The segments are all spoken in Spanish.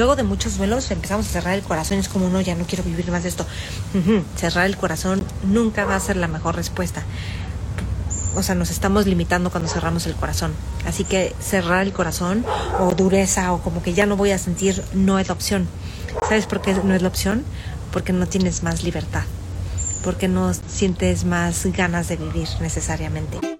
luego de muchos duelos empezamos a cerrar el corazón, es como no, ya no quiero vivir más de esto. Cerrar el corazón nunca va a ser la mejor respuesta. O sea, nos estamos limitando cuando cerramos el corazón. Así que cerrar el corazón o dureza o como que ya no voy a sentir no es la opción. ¿Sabes por qué no es la opción? Porque no tienes más libertad. Porque no sientes más ganas de vivir necesariamente.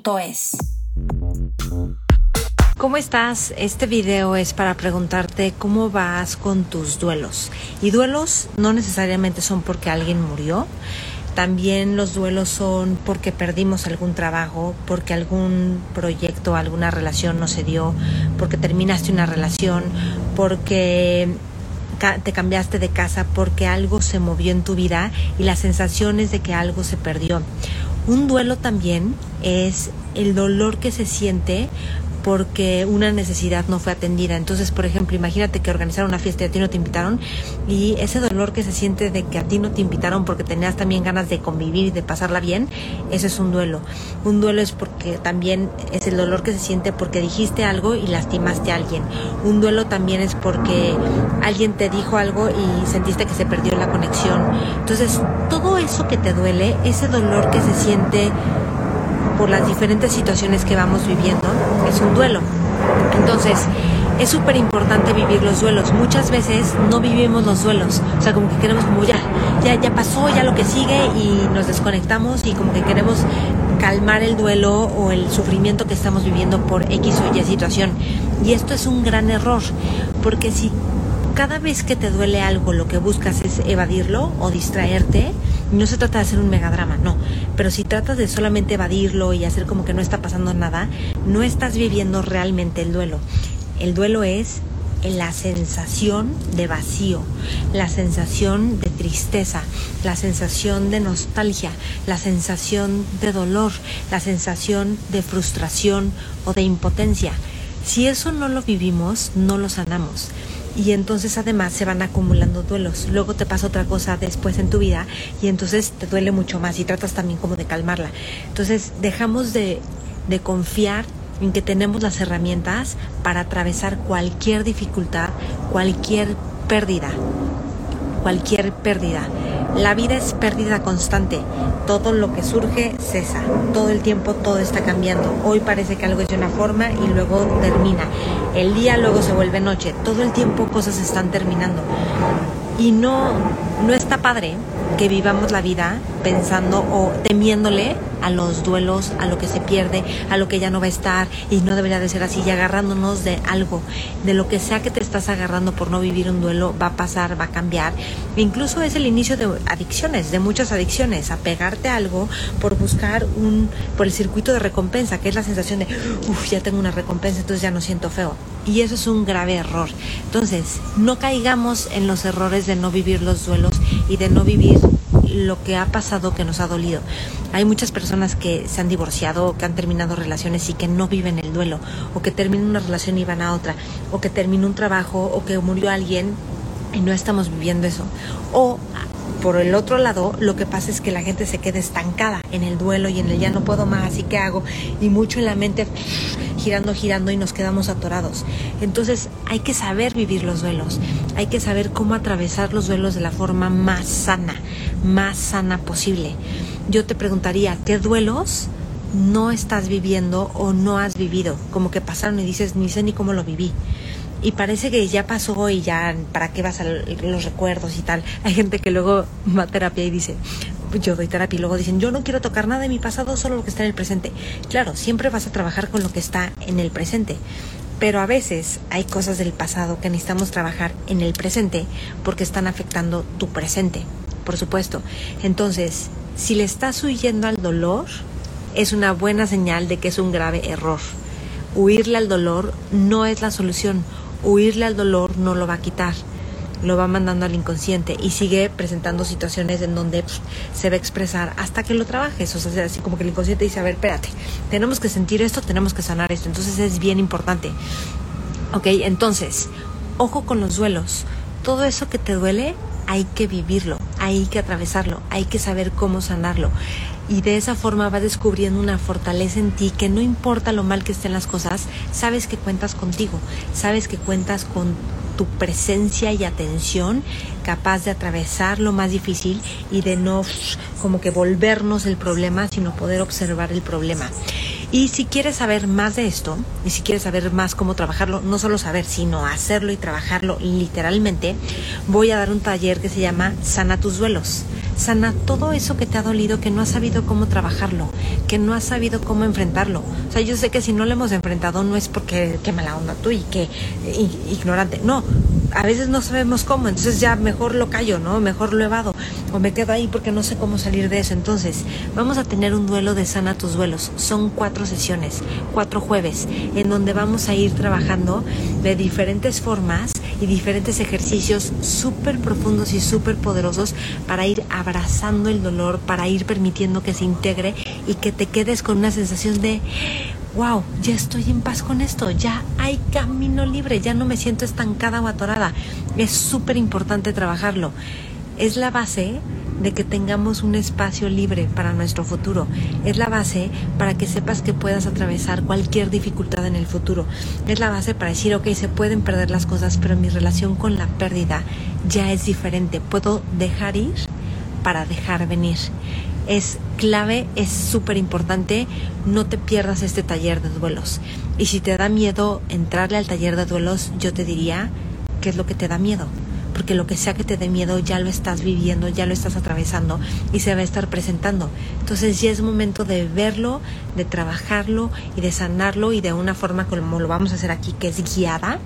¿Cómo estás? Este video es para preguntarte cómo vas con tus duelos. Y duelos no necesariamente son porque alguien murió. También los duelos son porque perdimos algún trabajo, porque algún proyecto, alguna relación no se dio, porque terminaste una relación, porque te cambiaste de casa, porque algo se movió en tu vida y la sensación es de que algo se perdió. Un duelo también es el dolor que se siente porque una necesidad no fue atendida. Entonces, por ejemplo, imagínate que organizaron una fiesta y a ti no te invitaron y ese dolor que se siente de que a ti no te invitaron porque tenías también ganas de convivir y de pasarla bien, ese es un duelo. Un duelo es porque también es el dolor que se siente porque dijiste algo y lastimaste a alguien. Un duelo también es porque alguien te dijo algo y sentiste que se perdió la conexión. Entonces, todo eso que te duele, ese dolor que se siente por las diferentes situaciones que vamos viviendo, es un duelo. Entonces, es súper importante vivir los duelos. Muchas veces no vivimos los duelos. O sea, como que queremos como ya, ya, ya pasó, ya lo que sigue y nos desconectamos y como que queremos calmar el duelo o el sufrimiento que estamos viviendo por X o Y situación. Y esto es un gran error, porque si cada vez que te duele algo lo que buscas es evadirlo o distraerte, no se trata de hacer un megadrama, no. Pero si tratas de solamente evadirlo y hacer como que no está pasando nada, no estás viviendo realmente el duelo. El duelo es la sensación de vacío, la sensación de tristeza, la sensación de nostalgia, la sensación de dolor, la sensación de frustración o de impotencia. Si eso no lo vivimos, no lo sanamos y entonces además se van acumulando duelos. Luego te pasa otra cosa después en tu vida y entonces te duele mucho más y tratas también como de calmarla. Entonces dejamos de, de confiar en que tenemos las herramientas para atravesar cualquier dificultad, cualquier pérdida, cualquier pérdida. La vida es pérdida constante. Todo lo que surge cesa. Todo el tiempo todo está cambiando. Hoy parece que algo es de una forma y luego termina. El día luego se vuelve noche. Todo el tiempo cosas están terminando. Y no, no está padre que vivamos la vida pensando o temiéndole a los duelos, a lo que se pierde, a lo que ya no va a estar y no debería de ser así y agarrándonos de algo, de lo que sea que te estás agarrando por no vivir un duelo, va a pasar, va a cambiar. Incluso es el inicio de adicciones, de muchas adicciones, a pegarte a algo por buscar un, por el circuito de recompensa, que es la sensación de, uff, ya tengo una recompensa, entonces ya no siento feo. Y eso es un grave error. Entonces, no caigamos en los errores de no vivir los duelos y de no vivir lo que ha pasado que nos ha dolido. Hay muchas personas que se han divorciado, que han terminado relaciones y que no viven el duelo, o que terminan una relación y van a otra, o que terminó un trabajo, o que murió alguien y no estamos viviendo eso. O por el otro lado, lo que pasa es que la gente se queda estancada en el duelo y en el ya no puedo más y qué hago, y mucho en la mente girando, girando y nos quedamos atorados. Entonces hay que saber vivir los duelos, hay que saber cómo atravesar los duelos de la forma más sana, más sana posible. Yo te preguntaría, ¿qué duelos no estás viviendo o no has vivido? Como que pasaron y dices, ni sé ni cómo lo viví y parece que ya pasó y ya para qué vas a los recuerdos y tal. Hay gente que luego va a terapia y dice, yo doy terapia y luego dicen, yo no quiero tocar nada de mi pasado, solo lo que está en el presente. Claro, siempre vas a trabajar con lo que está en el presente. Pero a veces hay cosas del pasado que necesitamos trabajar en el presente porque están afectando tu presente, por supuesto. Entonces, si le estás huyendo al dolor, es una buena señal de que es un grave error. Huirle al dolor no es la solución. Huirle al dolor no lo va a quitar lo va mandando al inconsciente y sigue presentando situaciones en donde pues, se va a expresar hasta que lo trabajes. O sea, así como que el inconsciente dice, a ver, espérate, tenemos que sentir esto, tenemos que sanar esto. Entonces es bien importante. Ok, entonces, ojo con los duelos. Todo eso que te duele, hay que vivirlo, hay que atravesarlo, hay que saber cómo sanarlo. Y de esa forma vas descubriendo una fortaleza en ti que no importa lo mal que estén las cosas, sabes que cuentas contigo, sabes que cuentas con tu presencia y atención capaz de atravesar lo más difícil y de no como que volvernos el problema, sino poder observar el problema. Y si quieres saber más de esto, y si quieres saber más cómo trabajarlo, no solo saber, sino hacerlo y trabajarlo literalmente, voy a dar un taller que se llama Sana tus duelos. Sana todo eso que te ha dolido, que no has sabido cómo trabajarlo, que no has sabido cómo enfrentarlo. O sea, yo sé que si no lo hemos enfrentado no es porque qué mala onda tú y que ignorante. No, a veces no sabemos cómo, entonces ya mejor lo callo, ¿no? Mejor lo evado o me quedo ahí porque no sé cómo salir de eso. Entonces, vamos a tener un duelo de sana tus duelos. Son cuatro sesiones, cuatro jueves, en donde vamos a ir trabajando de diferentes formas y diferentes ejercicios súper profundos y súper poderosos para ir abrazando el dolor, para ir permitiendo que se integre y que te quedes con una sensación de wow, ya estoy en paz con esto, ya hay camino libre, ya no me siento estancada o atorada. Es súper importante trabajarlo. Es la base de que tengamos un espacio libre para nuestro futuro. Es la base para que sepas que puedas atravesar cualquier dificultad en el futuro. Es la base para decir, ok, se pueden perder las cosas, pero mi relación con la pérdida ya es diferente. Puedo dejar ir para dejar venir es clave, es súper importante, no te pierdas este taller de duelos. Y si te da miedo entrarle al taller de duelos, yo te diría, ¿qué es lo que te da miedo? Porque lo que sea que te dé miedo ya lo estás viviendo, ya lo estás atravesando y se va a estar presentando. Entonces ya es momento de verlo, de trabajarlo y de sanarlo y de una forma como lo vamos a hacer aquí, que es guiada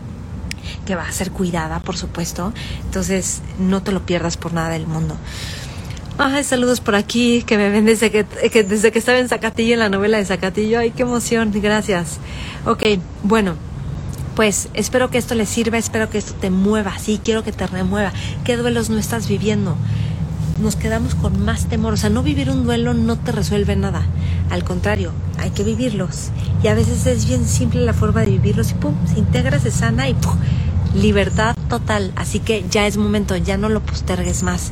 que va a ser cuidada, por supuesto. Entonces, no te lo pierdas por nada del mundo. Ay, saludos por aquí, que me ven desde que, desde que estaba en Zacatillo, en la novela de Zacatillo. Ay, qué emoción, gracias. Ok, bueno, pues espero que esto les sirva, espero que esto te mueva, sí, quiero que te remueva. ¿Qué duelos no estás viviendo? Nos quedamos con más temor, o sea, no vivir un duelo no te resuelve nada. Al contrario, hay que vivirlos. Y a veces es bien simple la forma de vivirlos y pum, se integra, se sana y pum, libertad total. Así que ya es momento, ya no lo postergues más.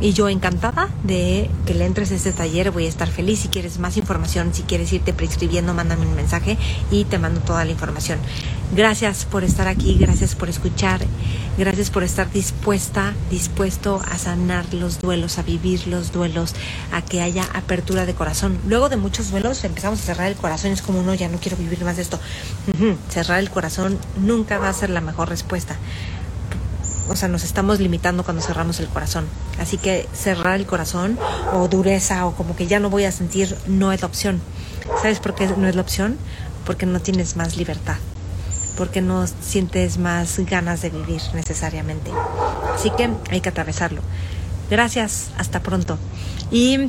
Y yo encantada de que le entres a este taller, voy a estar feliz. Si quieres más información, si quieres irte prescribiendo, mándame un mensaje y te mando toda la información. Gracias por estar aquí, gracias por escuchar, gracias por estar dispuesta, dispuesto a sanar los duelos, a vivir los duelos, a que haya apertura de corazón. Luego de muchos duelos empezamos a cerrar el corazón, es como uno ya no quiero vivir más de esto. Cerrar el corazón nunca va a ser la mejor respuesta o sea, nos estamos limitando cuando cerramos el corazón. Así que cerrar el corazón o dureza o como que ya no voy a sentir no es la opción. ¿Sabes por qué no es la opción? Porque no tienes más libertad. Porque no sientes más ganas de vivir necesariamente. Así que hay que atravesarlo. Gracias, hasta pronto. Y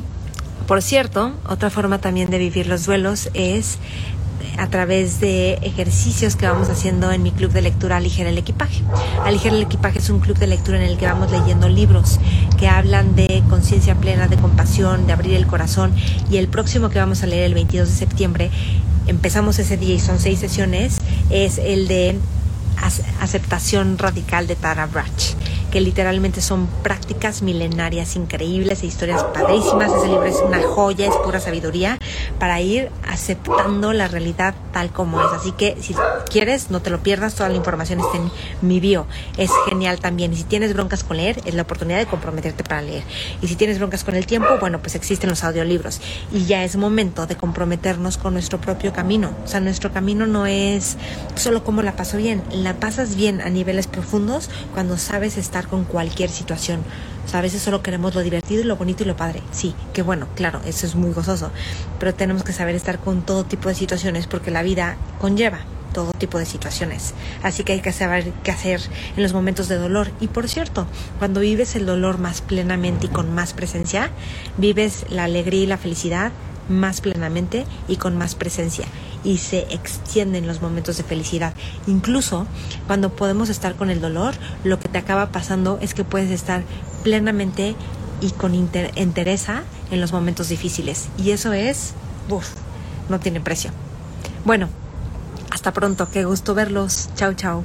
por cierto, otra forma también de vivir los duelos es a través de ejercicios que vamos haciendo en mi club de lectura Aligera el Equipaje. Aligera el Equipaje es un club de lectura en el que vamos leyendo libros que hablan de conciencia plena, de compasión, de abrir el corazón y el próximo que vamos a leer el 22 de septiembre, empezamos ese día y son seis sesiones, es el de aceptación radical de Tara Brach que literalmente son prácticas milenarias increíbles e historias padrísimas. Ese libro es una joya, es pura sabiduría para ir aceptando la realidad tal como es. Así que si quieres, no te lo pierdas, toda la información está en mi bio. Es genial también. Y si tienes broncas con leer, es la oportunidad de comprometerte para leer. Y si tienes broncas con el tiempo, bueno, pues existen los audiolibros. Y ya es momento de comprometernos con nuestro propio camino. O sea, nuestro camino no es solo cómo la paso bien, la pasas bien a niveles profundos cuando sabes estar con cualquier situación. O sea, a veces solo queremos lo divertido y lo bonito y lo padre. Sí, que bueno, claro, eso es muy gozoso. Pero tenemos que saber estar con todo tipo de situaciones porque la vida conlleva todo tipo de situaciones. Así que hay que saber qué hacer en los momentos de dolor. Y por cierto, cuando vives el dolor más plenamente y con más presencia, vives la alegría y la felicidad más plenamente y con más presencia y se extienden los momentos de felicidad. Incluso cuando podemos estar con el dolor, lo que te acaba pasando es que puedes estar plenamente y con entereza en los momentos difíciles. Y eso es, uff, no tiene precio. Bueno, hasta pronto, qué gusto verlos. Chao, chao.